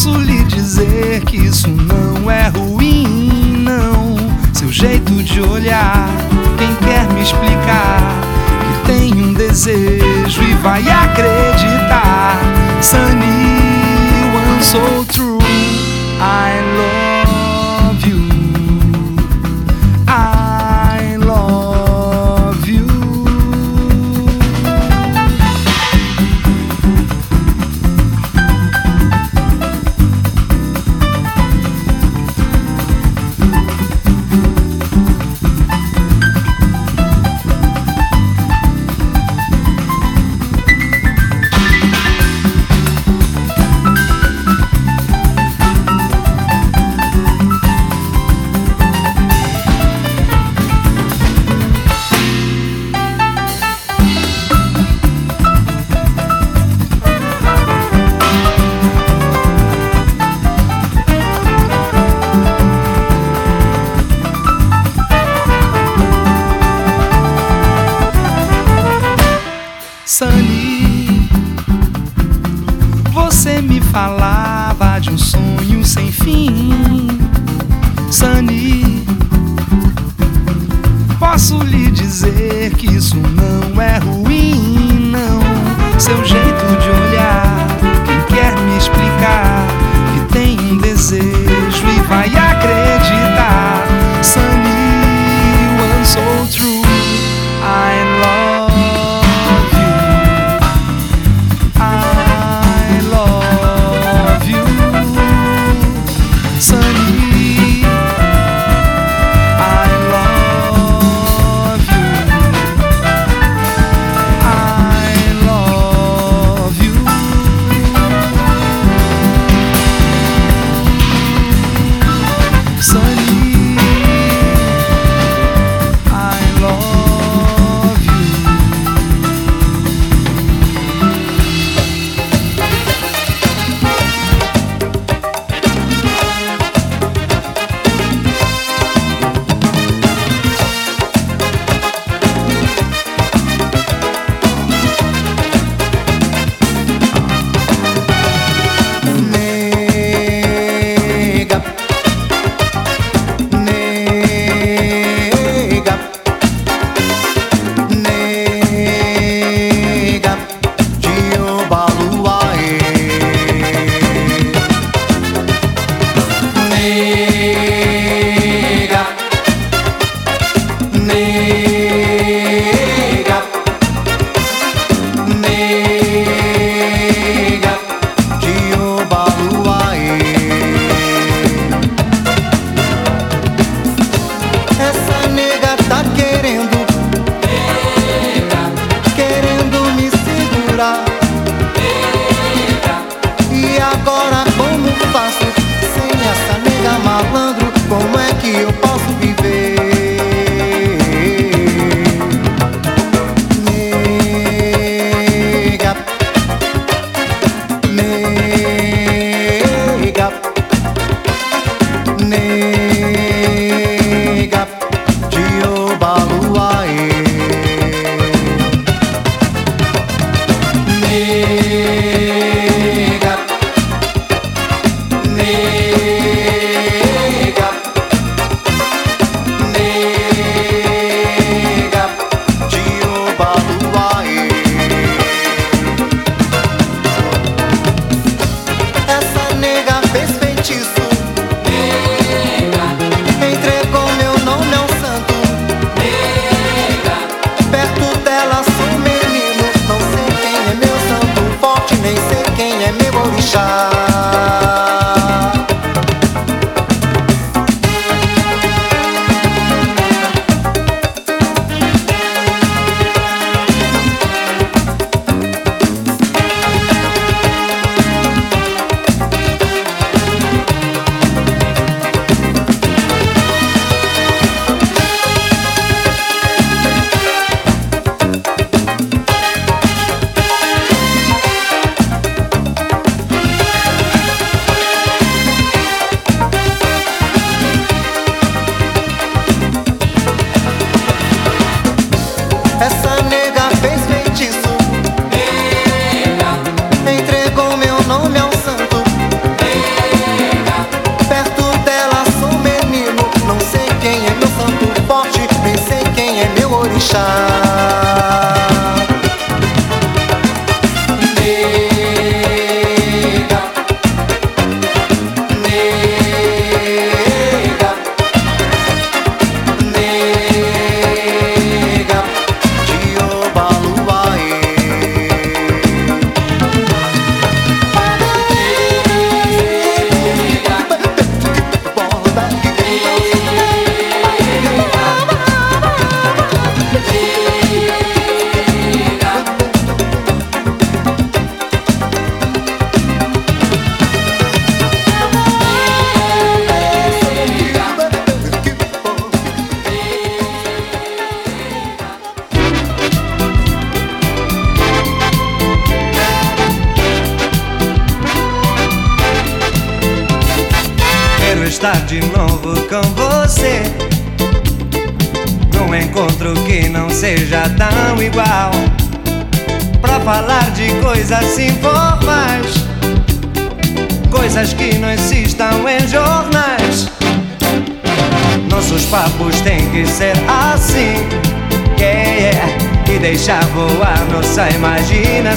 posso lhe dizer que isso não é ruim, não. Seu jeito de olhar, quem quer me explicar que tem um desejo e vai acreditar? Sunny, one so true. I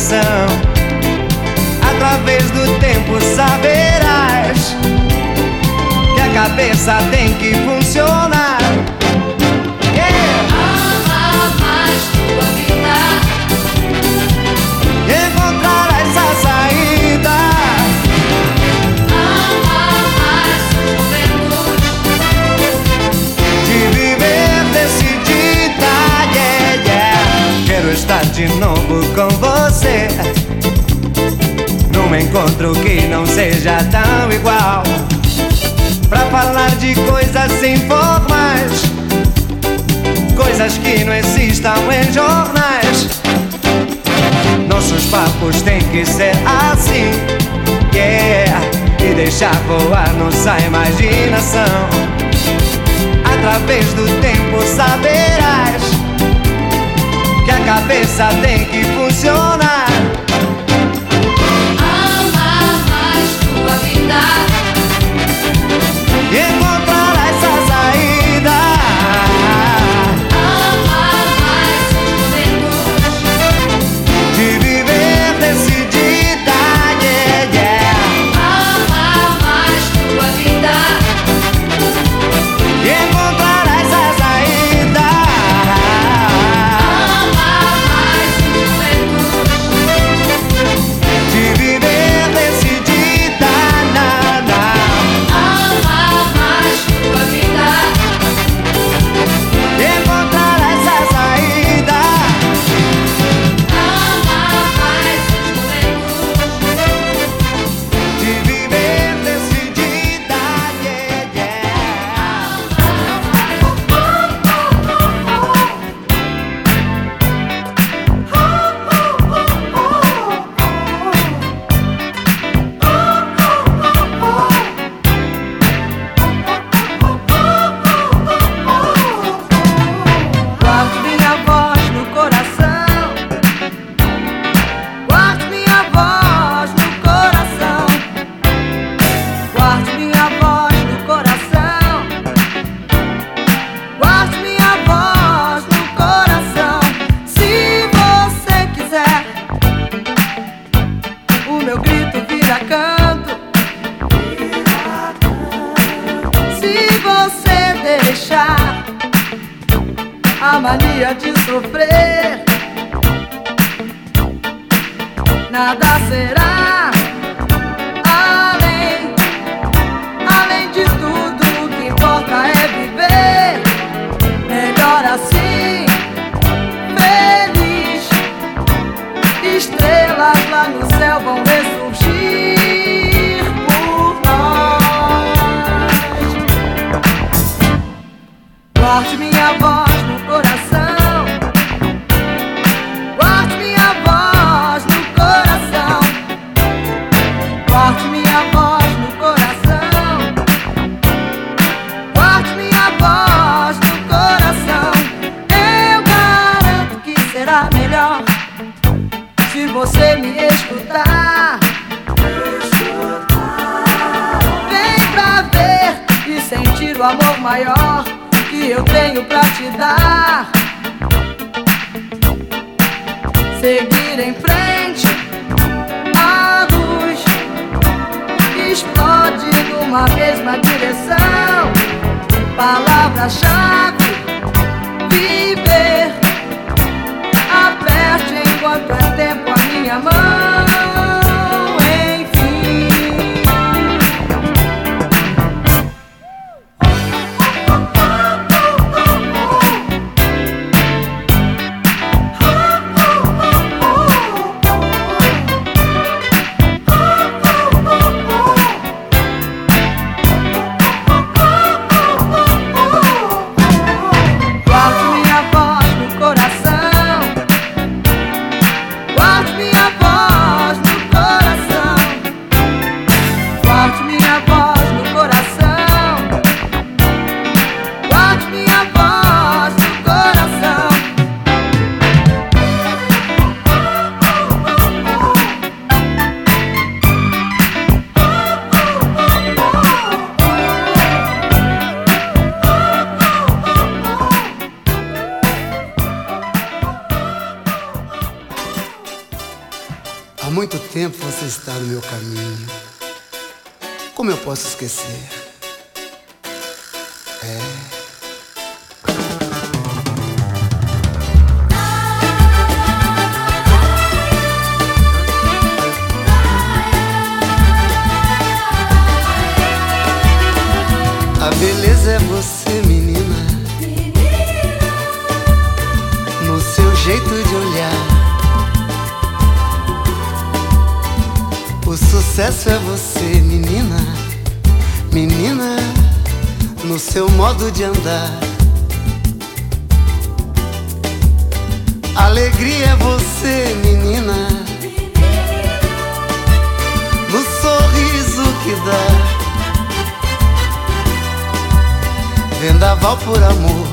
myself. tem que ser assim. Yeah, e deixar voar nossa imaginação. Através do tempo saberás que a cabeça tem que funcionar. Ama mais tua vida. mania de sofrer. Nada será. Está no meu caminho. Como eu posso esquecer? Modo de andar. Alegria é você, menina. No sorriso que dá. Vendaval por amor,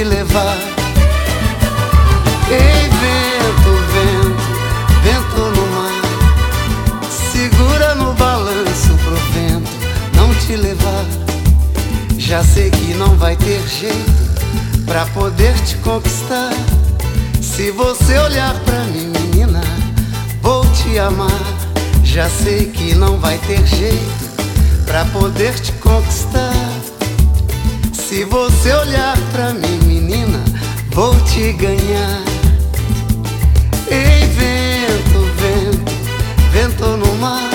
te levar. Ei, vento, vento, vento no mar, segura no balanço pro vento não te levar. Já sei que não vai ter jeito pra poder te conquistar. Se você olhar pra mim, menina, vou te amar. Já sei que não vai ter jeito pra poder te conquistar. Se você olhar pra mim, menina, vou te ganhar. Ei, vento, vento, vento no mar,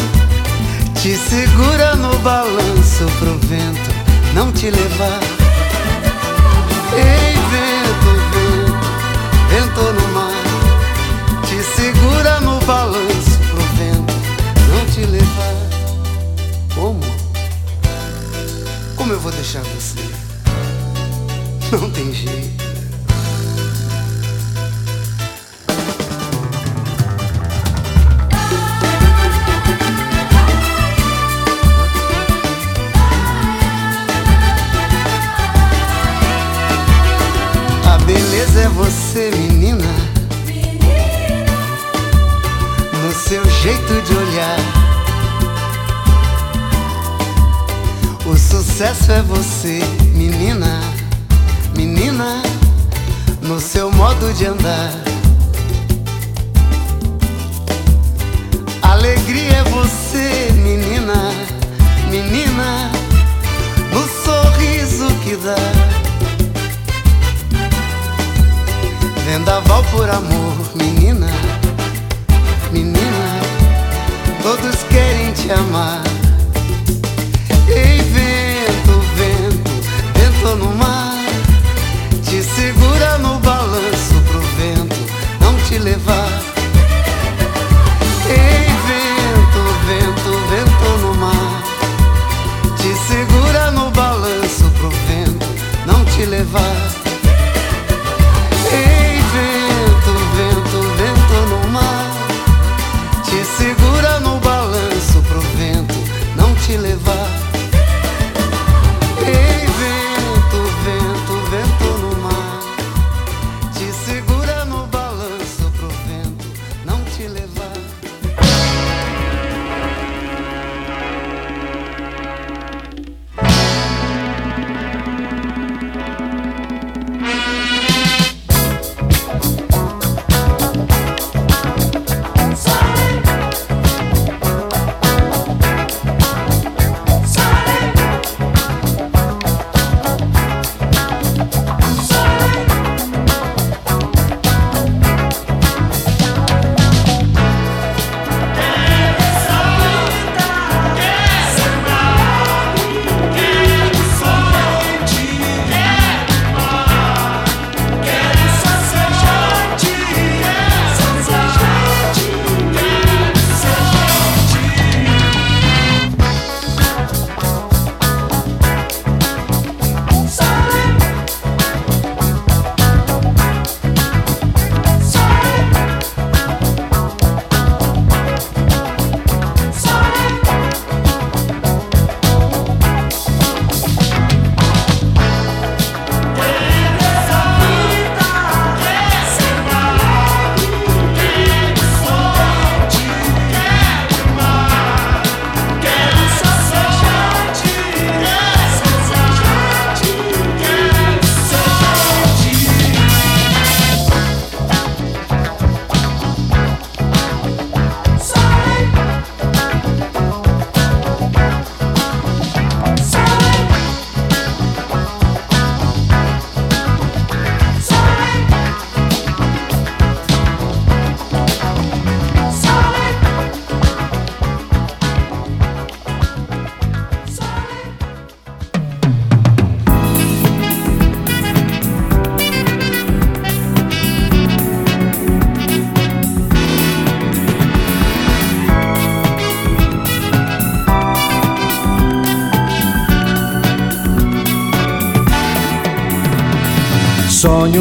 te segura no balanço pro vento não te levar. Ei, vento, vento, vento no mar, te segura no balanço pro vento não te levar. Como? Como eu vou deixar você? Não tem jeito. A beleza é você, menina. No seu jeito de olhar. O sucesso é você, menina. Menina, no seu modo de andar. Alegria é você, menina. Menina, no sorriso que dá. Vendaval por amor, menina,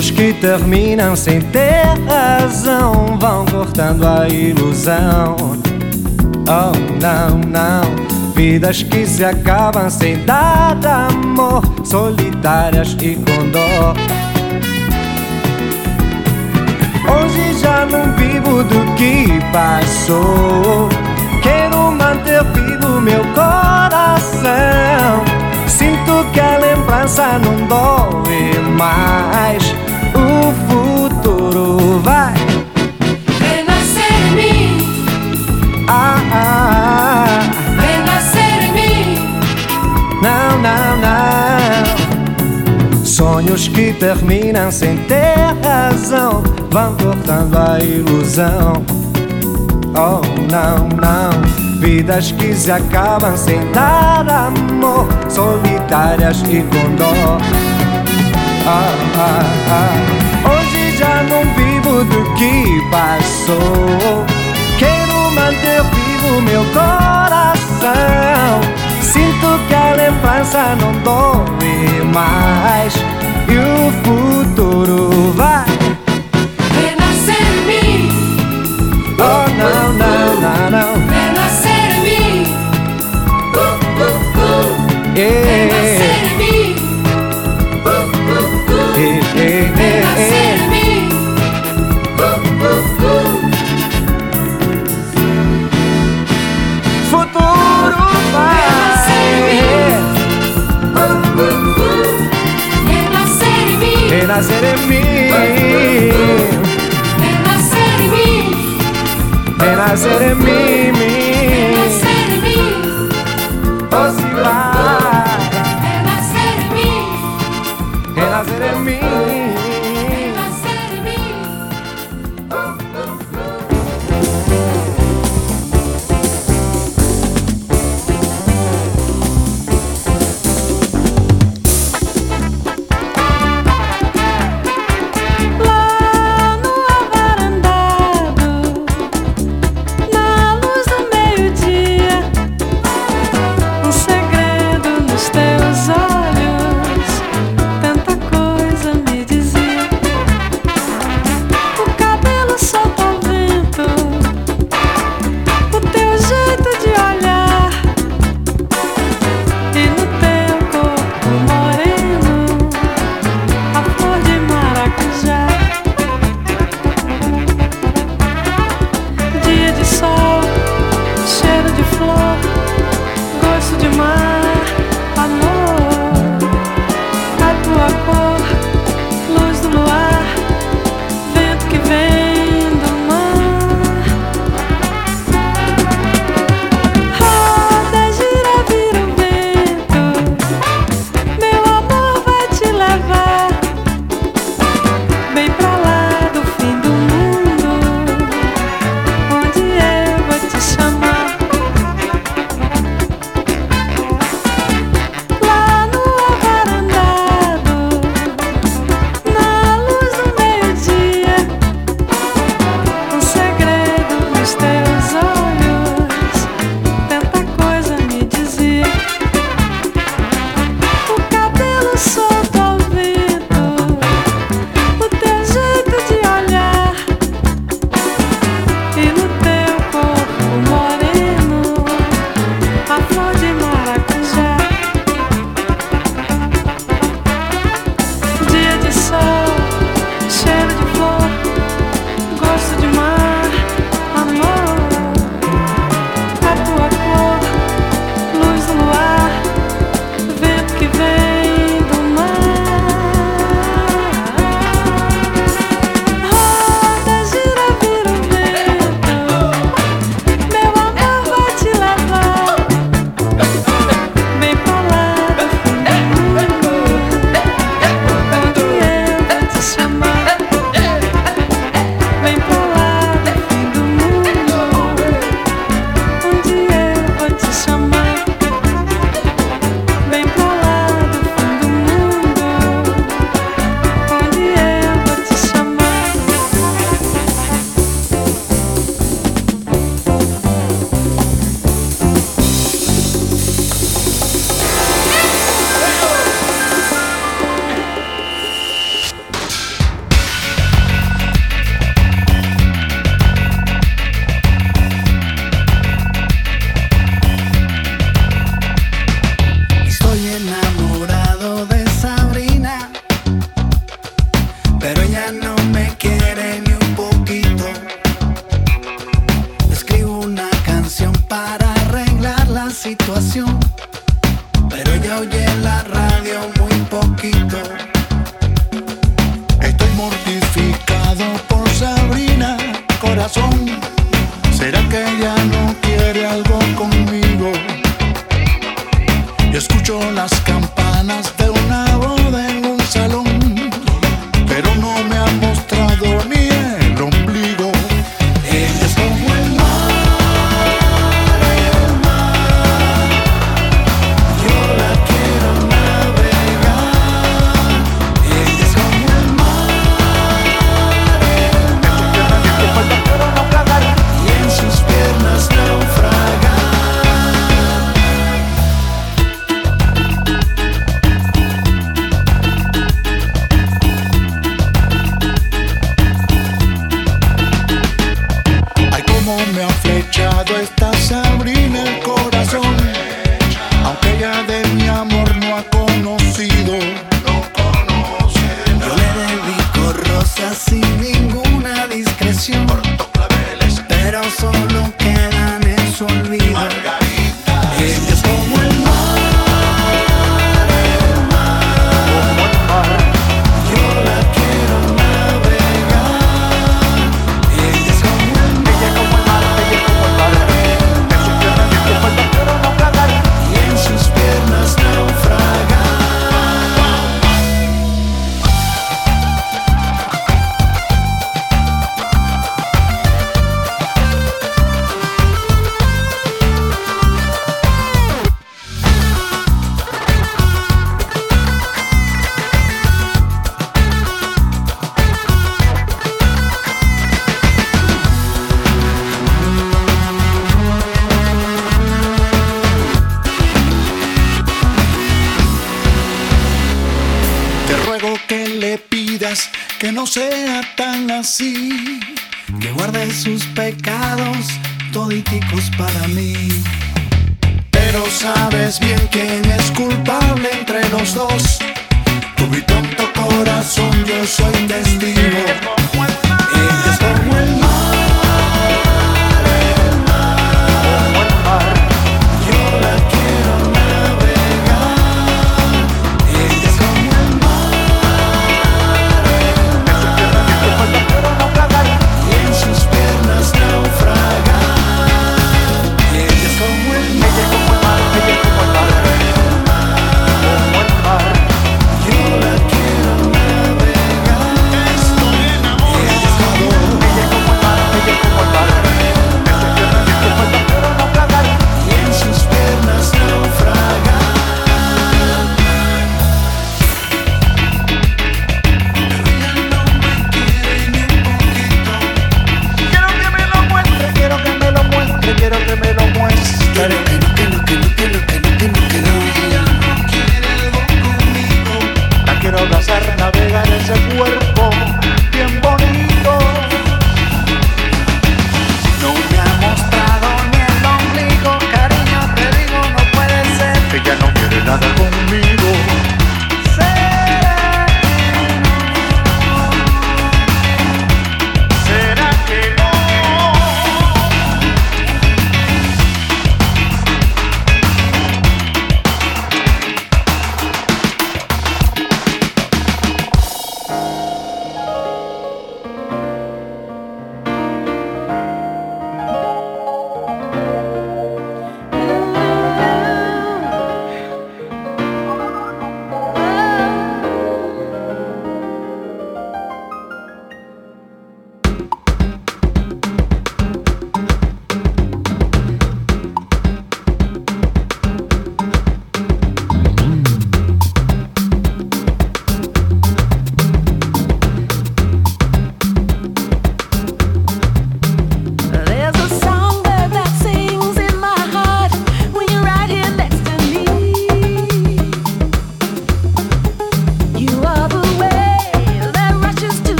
Sonhos que terminam sem ter razão vão cortando a ilusão. Oh, não, não. Vidas que se acabam sem dar amor, solitárias e com dor. Hoje já não vivo do que passou. Quero manter vivo meu coração. Sinto que a lembrança não dói mais. Sonhos que terminam sem ter razão vão cortando a ilusão. Oh, não, não. Vidas que se acabam sem dar amor, solitárias e com dor. Ah, ah, ah. Hoje já não vivo do que passou. Quero manter vivo meu coração. Sinto que a lembrança não dói mais. E o futuro vai. Renascer em mim, Oh, não, não, não, não. renascer em mim. Uh, uh, uh. Yeah. Mim, Renascer em mim. renascer em mim, Renascer em mim. mim.